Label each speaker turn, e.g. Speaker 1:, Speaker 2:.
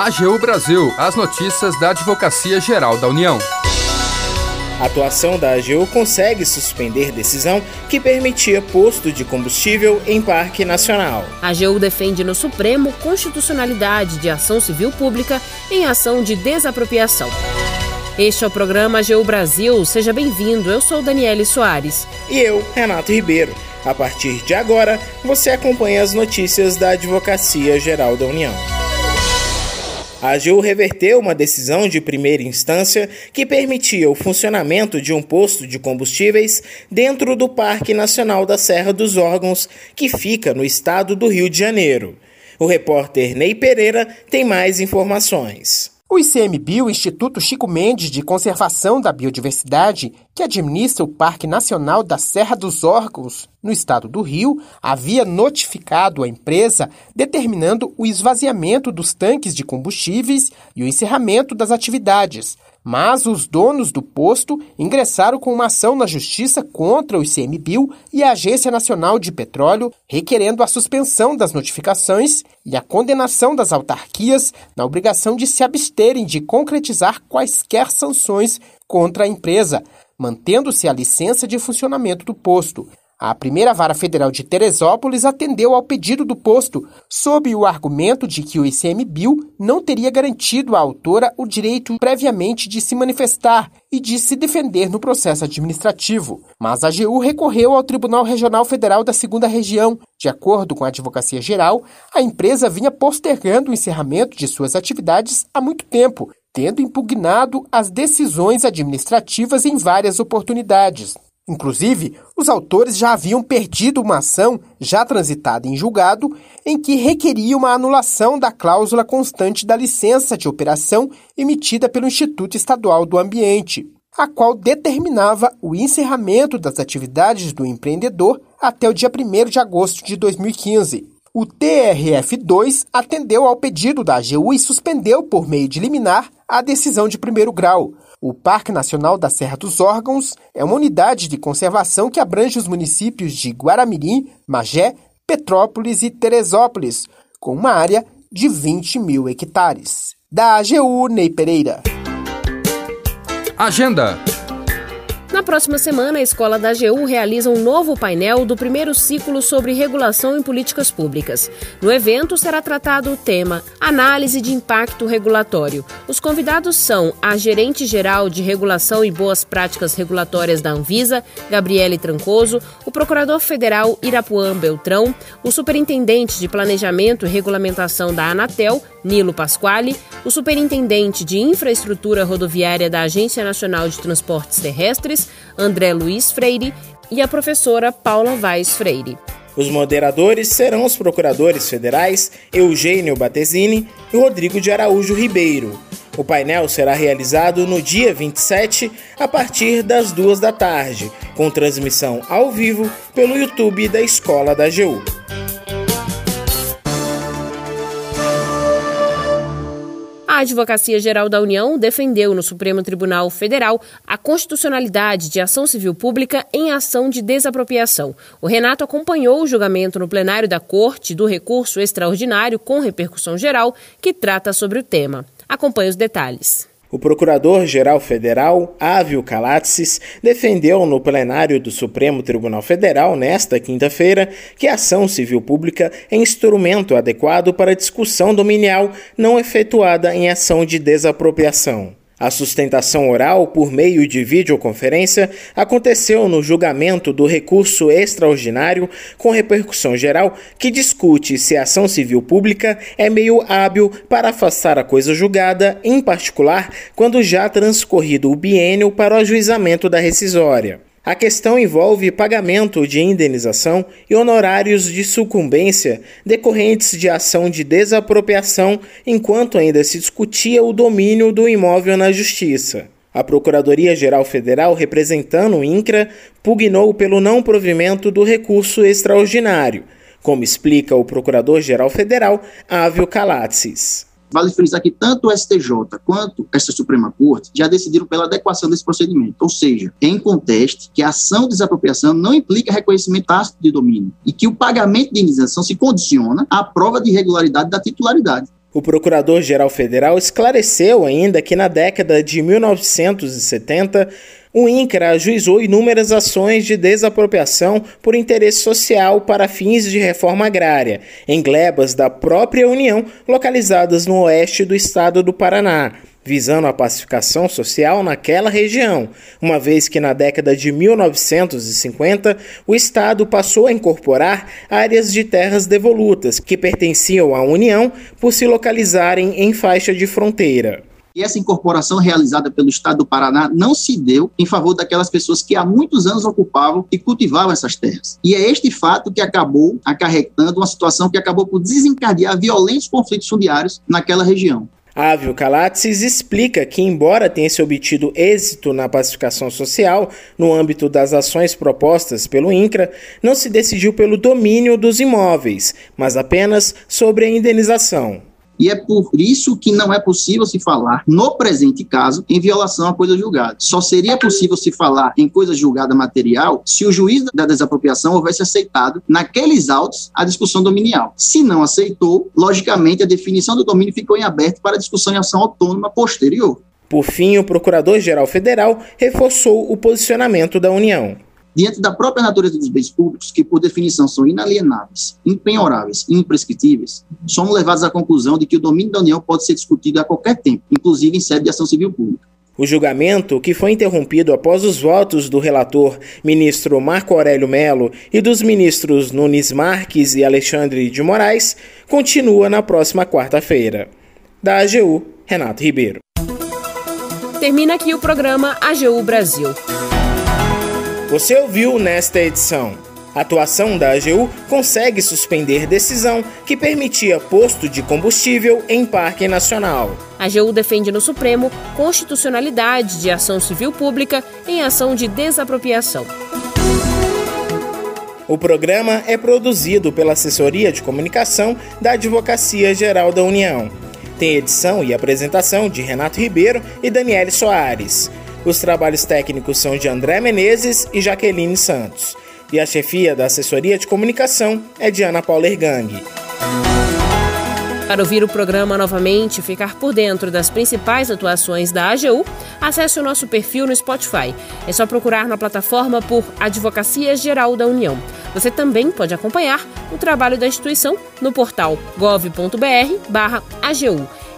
Speaker 1: AGU Brasil, as notícias da Advocacia Geral da União.
Speaker 2: A atuação da AGU consegue suspender decisão que permitia posto de combustível em Parque Nacional.
Speaker 3: A AGU defende no Supremo constitucionalidade de ação civil pública em ação de desapropriação. Este é o programa AGU Brasil. Seja bem-vindo. Eu sou Daniele Soares.
Speaker 2: E eu, Renato Ribeiro. A partir de agora, você acompanha as notícias da Advocacia Geral da União. A AGU reverteu uma decisão de primeira instância que permitia o funcionamento de um posto de combustíveis dentro do Parque Nacional da Serra dos Órgãos, que fica no estado do Rio de Janeiro. O repórter Ney Pereira tem mais informações.
Speaker 4: O ICMBio, Instituto Chico Mendes de Conservação da Biodiversidade, que administra o Parque Nacional da Serra dos Órgãos, no estado do Rio, havia notificado a empresa determinando o esvaziamento dos tanques de combustíveis e o encerramento das atividades, mas os donos do posto ingressaram com uma ação na justiça contra o ICMBio e a Agência Nacional de Petróleo, requerendo a suspensão das notificações e a condenação das autarquias na obrigação de se absterem de concretizar quaisquer sanções contra a empresa, mantendo-se a licença de funcionamento do posto. A primeira vara federal de Teresópolis atendeu ao pedido do posto, sob o argumento de que o ICMBio não teria garantido à autora o direito previamente de se manifestar e de se defender no processo administrativo. Mas a AGU recorreu ao Tribunal Regional Federal da Segunda Região. De acordo com a Advocacia Geral, a empresa vinha postergando o encerramento de suas atividades há muito tempo, tendo impugnado as decisões administrativas em várias oportunidades. Inclusive, os autores já haviam perdido uma ação já transitada em julgado em que requeria uma anulação da cláusula constante da licença de operação emitida pelo Instituto Estadual do Ambiente, a qual determinava o encerramento das atividades do empreendedor até o dia 1 de agosto de 2015. O TRF2 atendeu ao pedido da AGU e suspendeu, por meio de liminar, a decisão de primeiro grau, o Parque Nacional da Serra dos Órgãos é uma unidade de conservação que abrange os municípios de Guaramirim, Magé, Petrópolis e Teresópolis, com uma área de 20 mil hectares. Da AGU, Ney Pereira.
Speaker 1: Agenda
Speaker 3: na próxima semana, a Escola da AGU realiza um novo painel do primeiro ciclo sobre regulação em políticas públicas. No evento será tratado o tema Análise de Impacto Regulatório. Os convidados são a Gerente Geral de Regulação e Boas Práticas Regulatórias da Anvisa, Gabriele Trancoso, o Procurador Federal Irapuã Beltrão, o Superintendente de Planejamento e Regulamentação da Anatel, Nilo Pasquale, o Superintendente de Infraestrutura Rodoviária da Agência Nacional de Transportes Terrestres, André Luiz Freire, e a professora Paula Vaz Freire.
Speaker 2: Os moderadores serão os procuradores federais Eugênio Batesini e Rodrigo de Araújo Ribeiro. O painel será realizado no dia 27, a partir das duas da tarde, com transmissão ao vivo pelo YouTube da Escola da AGU.
Speaker 3: A Advocacia Geral da União defendeu no Supremo Tribunal Federal a constitucionalidade de ação civil pública em ação de desapropriação. O Renato acompanhou o julgamento no plenário da Corte do recurso extraordinário com repercussão geral que trata sobre o tema. Acompanhe os detalhes.
Speaker 2: O Procurador-Geral Federal, Ávio Calatsis, defendeu no plenário do Supremo Tribunal Federal, nesta quinta-feira, que a ação civil pública é instrumento adequado para discussão dominial não efetuada em ação de desapropriação. A sustentação oral por meio de videoconferência aconteceu no julgamento do recurso extraordinário com repercussão geral que discute se a ação civil pública é meio hábil para afastar a coisa julgada, em particular quando já transcorrido o biênio para o ajuizamento da rescisória. A questão envolve pagamento de indenização e honorários de sucumbência decorrentes de ação de desapropriação enquanto ainda se discutia o domínio do imóvel na Justiça. A Procuradoria-Geral Federal, representando o INCRA, pugnou pelo não provimento do recurso extraordinário, como explica o Procurador-Geral Federal, Ávio Calatsis.
Speaker 5: Vale frisar que tanto o STJ quanto esta Suprema Corte já decidiram pela adequação desse procedimento, ou seja, em conteste que a ação de desapropriação não implica reconhecimento tácito de domínio e que o pagamento de indenização se condiciona à prova de irregularidade da titularidade.
Speaker 2: O Procurador-Geral Federal esclareceu ainda que na década de 1970 o INCRA ajuizou inúmeras ações de desapropriação por interesse social para fins de reforma agrária, em glebas da própria União localizadas no oeste do estado do Paraná, visando a pacificação social naquela região, uma vez que na década de 1950 o Estado passou a incorporar áreas de terras devolutas que pertenciam à União por se localizarem em faixa de fronteira.
Speaker 5: E essa incorporação realizada pelo Estado do Paraná não se deu em favor daquelas pessoas que há muitos anos ocupavam e cultivavam essas terras. E é este fato que acabou acarretando uma situação que acabou por desencadear violentos conflitos fundiários naquela região.
Speaker 2: Ávio Calatsis explica que, embora tenha se obtido êxito na pacificação social no âmbito das ações propostas pelo INCRA, não se decidiu pelo domínio dos imóveis, mas apenas sobre a indenização.
Speaker 5: E é por isso que não é possível se falar, no presente caso, em violação a coisa julgada. Só seria possível se falar em coisa julgada material se o juiz da desapropriação houvesse aceitado, naqueles autos, a discussão dominial. Se não aceitou, logicamente a definição do domínio ficou em aberto para discussão em ação autônoma posterior.
Speaker 2: Por fim, o Procurador-Geral Federal reforçou o posicionamento da União
Speaker 5: diante da própria natureza dos bens públicos, que por definição são inalienáveis, impenhoráveis e imprescritíveis, somos levados à conclusão de que o domínio da União pode ser discutido a qualquer tempo, inclusive em sede de ação civil pública.
Speaker 2: O julgamento, que foi interrompido após os votos do relator ministro Marco Aurélio Melo e dos ministros Nunes Marques e Alexandre de Moraes, continua na próxima quarta-feira. Da AGU, Renato Ribeiro.
Speaker 3: Termina aqui o programa AGU Brasil.
Speaker 2: Você ouviu nesta edição. A atuação da AGU consegue suspender decisão que permitia posto de combustível em Parque Nacional.
Speaker 3: A AGU defende no Supremo constitucionalidade de ação civil pública em ação de desapropriação.
Speaker 2: O programa é produzido pela Assessoria de Comunicação da Advocacia Geral da União. Tem edição e apresentação de Renato Ribeiro e Daniele Soares. Os trabalhos técnicos são de André Menezes e Jaqueline Santos. E a chefia da assessoria de comunicação é de Ana Paula Ergang.
Speaker 3: Para ouvir o programa novamente e ficar por dentro das principais atuações da AGU, acesse o nosso perfil no Spotify. É só procurar na plataforma por Advocacia Geral da União. Você também pode acompanhar o trabalho da instituição no portal gov.br/agu.